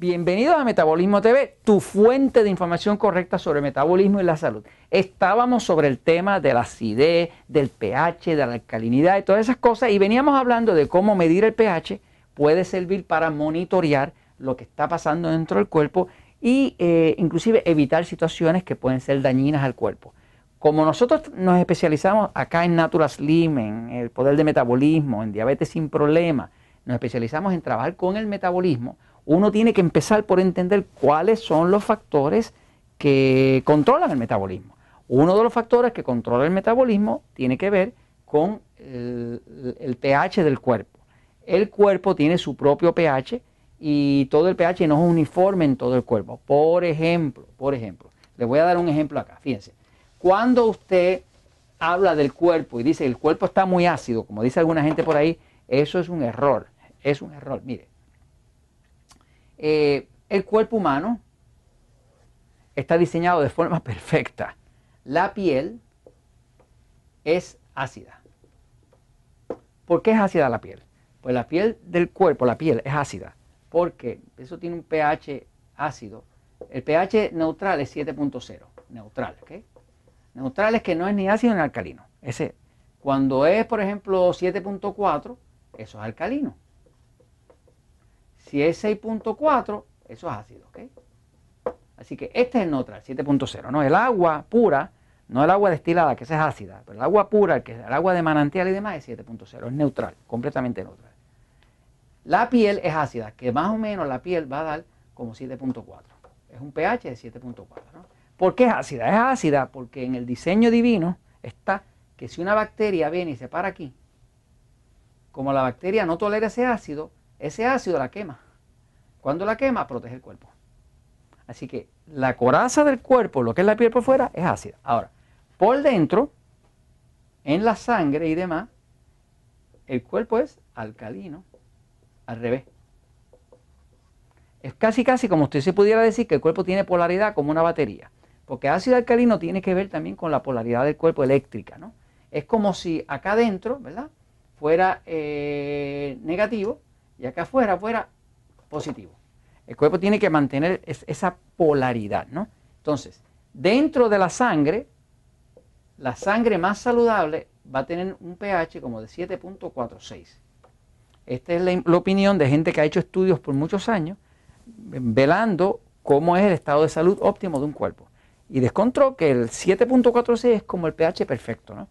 Bienvenidos a Metabolismo TV, tu fuente de información correcta sobre metabolismo y la salud. Estábamos sobre el tema de la acidez, del pH, de la alcalinidad y todas esas cosas y veníamos hablando de cómo medir el pH puede servir para monitorear lo que está pasando dentro del cuerpo y eh, inclusive evitar situaciones que pueden ser dañinas al cuerpo. Como nosotros nos especializamos acá en Natural Slim, en el poder de metabolismo, en diabetes sin problema, nos especializamos en trabajar con el metabolismo, uno tiene que empezar por entender cuáles son los factores que controlan el metabolismo. Uno de los factores que controla el metabolismo tiene que ver con el, pH del cuerpo. El cuerpo tiene su propio pH y todo el pH no es uniforme en todo el cuerpo. Por ejemplo, por ejemplo, les voy a dar un ejemplo acá. Fíjense, cuando usted habla del cuerpo y dice el cuerpo está muy ácido, como dice alguna gente por ahí, eso es un error. Es un error. Mire, eh, el cuerpo humano está diseñado de forma perfecta. La piel es ácida. ¿Por qué es ácida la piel? Pues la piel del cuerpo, la piel es ácida, porque eso tiene un pH ácido. El pH neutral es 7.0, neutral. Neutral es que no es ni ácido ni alcalino. Ese, cuando es, por ejemplo, 7.4, eso es alcalino. Si es 6.4, eso es ácido, ¿ok? Así que este es el neutral, 7.0, ¿no? El agua pura, no el agua destilada, que esa es ácida, pero el agua pura, que es el agua de manantial y demás, es 7.0, es neutral, completamente neutral. La piel es ácida, que más o menos la piel va a dar como 7.4. Es un pH de 7.4, ¿no? ¿Por qué es ácida? Es ácida porque en el diseño divino está que si una bacteria viene y se para aquí, como la bacteria no tolera ese ácido, ese ácido la quema. Cuando la quema, protege el cuerpo. Así que la coraza del cuerpo, lo que es la piel por fuera, es ácida. Ahora, por dentro, en la sangre y demás, el cuerpo es alcalino, al revés. Es casi casi como usted se pudiera decir que el cuerpo tiene polaridad como una batería. Porque ácido alcalino tiene que ver también con la polaridad del cuerpo eléctrica, ¿no? Es como si acá adentro, ¿verdad? Fuera eh, negativo y acá afuera fuera positivo. El cuerpo tiene que mantener esa polaridad, ¿no? Entonces, dentro de la sangre, la sangre más saludable va a tener un pH como de 7.46. Esta es la, opinión de gente que ha hecho estudios por muchos años, velando cómo es el estado de salud óptimo de un cuerpo. Y descontró que el 7.46 es como el pH perfecto, ¿no?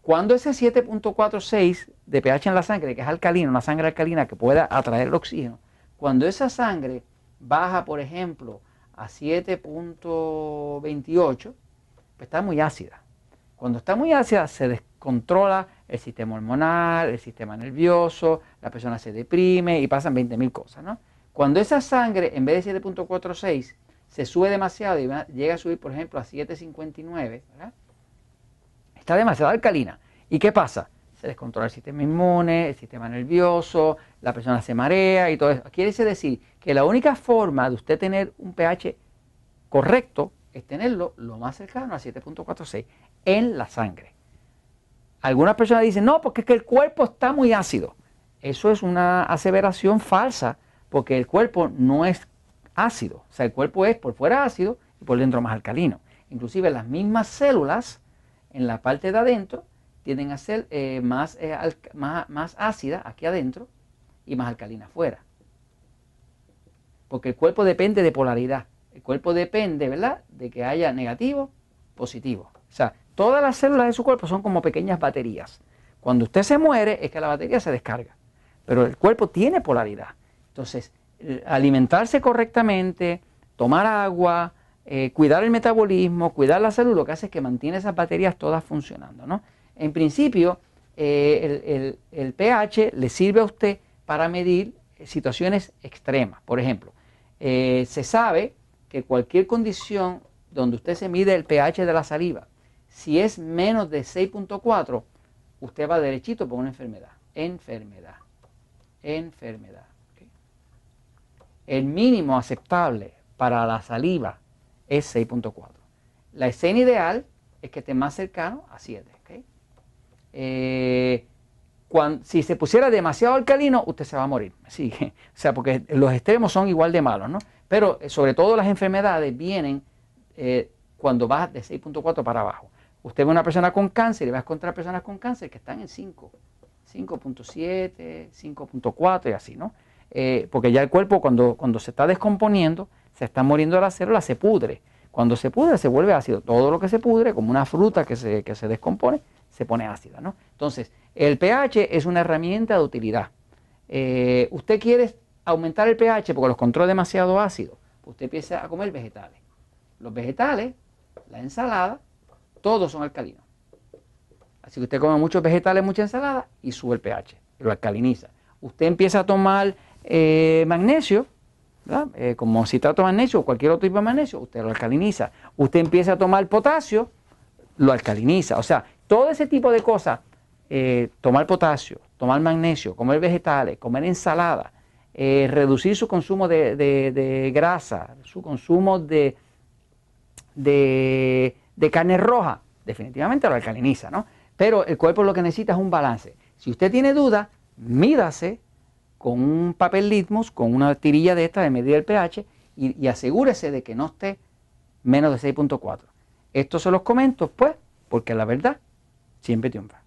Cuando ese 7.46 de pH en la sangre, que es alcalino, una sangre alcalina que pueda atraer el oxígeno, cuando esa sangre baja, por ejemplo, a 7.28, pues está muy ácida. Cuando está muy ácida se descontrola el sistema hormonal, el sistema nervioso, la persona se deprime y pasan 20.000 cosas. ¿no? Cuando esa sangre, en vez de 7.46, se sube demasiado y llega a subir, por ejemplo, a 7.59, está demasiado alcalina. ¿Y qué pasa? Se descontrola el sistema inmune, el sistema nervioso, la persona se marea y todo eso. Quiere decir que la única forma de usted tener un pH correcto es tenerlo lo más cercano a 7.46 en la sangre. Algunas personas dicen, no, porque es que el cuerpo está muy ácido. Eso es una aseveración falsa, porque el cuerpo no es ácido. O sea, el cuerpo es por fuera ácido y por dentro más alcalino. Inclusive las mismas células en la parte de adentro tienden a ser eh, más, eh, más, más ácida aquí adentro y más alcalina afuera. Porque el cuerpo depende de polaridad. El cuerpo depende, ¿verdad?, de que haya negativo, positivo. O sea, todas las células de su cuerpo son como pequeñas baterías. Cuando usted se muere es que la batería se descarga. Pero el cuerpo tiene polaridad. Entonces, eh, alimentarse correctamente, tomar agua, cuidar el metabolismo, cuidar la salud, lo que hace es que mantiene esas baterías todas funcionando. ¿no? En principio, eh, el, pH le sirve a usted para medir situaciones extremas. Por ejemplo, eh, se sabe que cualquier condición donde usted se mide el pH de la saliva, si es menos de 6.4, usted va derechito por una enfermedad. Enfermedad. Enfermedad. El mínimo aceptable para la saliva es 6.4. La escena ideal es que esté más cercano a 7. Eh, si se pusiera demasiado alcalino, usted se va a morir. Sí, o sea, porque los extremos son igual de malos, ¿no? Pero eh, sobre todo las enfermedades vienen eh, cuando vas de 6.4 para abajo. Usted ve una persona con cáncer y va a encontrar personas con cáncer que están en 5, 5.7, 5.4 y así, ¿no? Porque ya el cuerpo cuando, cuando se está descomponiendo, se está muriendo la célula, se pudre. Cuando se pudre se vuelve ácido. Todo lo que se pudre, como una fruta que se, que se descompone, se pone ácida, ¿no? Entonces, el pH es una herramienta de utilidad. Eh, usted quiere aumentar el pH porque los controla demasiado ácido. Pues usted empieza a comer vegetales. Los vegetales, la ensalada, todos son alcalinos. Así que usted come muchos vegetales, mucha ensalada y sube el pH, lo alcaliniza. Usted empieza a tomar eh, magnesio, eh, como citrato magnesio o cualquier otro tipo de magnesio, usted lo alcaliniza. Usted empieza a tomar potasio, lo alcaliniza. O sea, todo ese tipo de cosas eh, tomar potasio, tomar magnesio, comer vegetales, comer ensalada, eh, reducir su consumo de, grasa, su consumo de, de, carne roja, definitivamente lo alcaliniza, ¿no? Pero el cuerpo lo que necesita es un balance. Si usted tiene duda, mídase con un papel litmus, con una tirilla de esta de medir el pH y asegúrese de que no esté menos de 6.4. Esto se los comento, pues, porque la verdad siempre triunfa.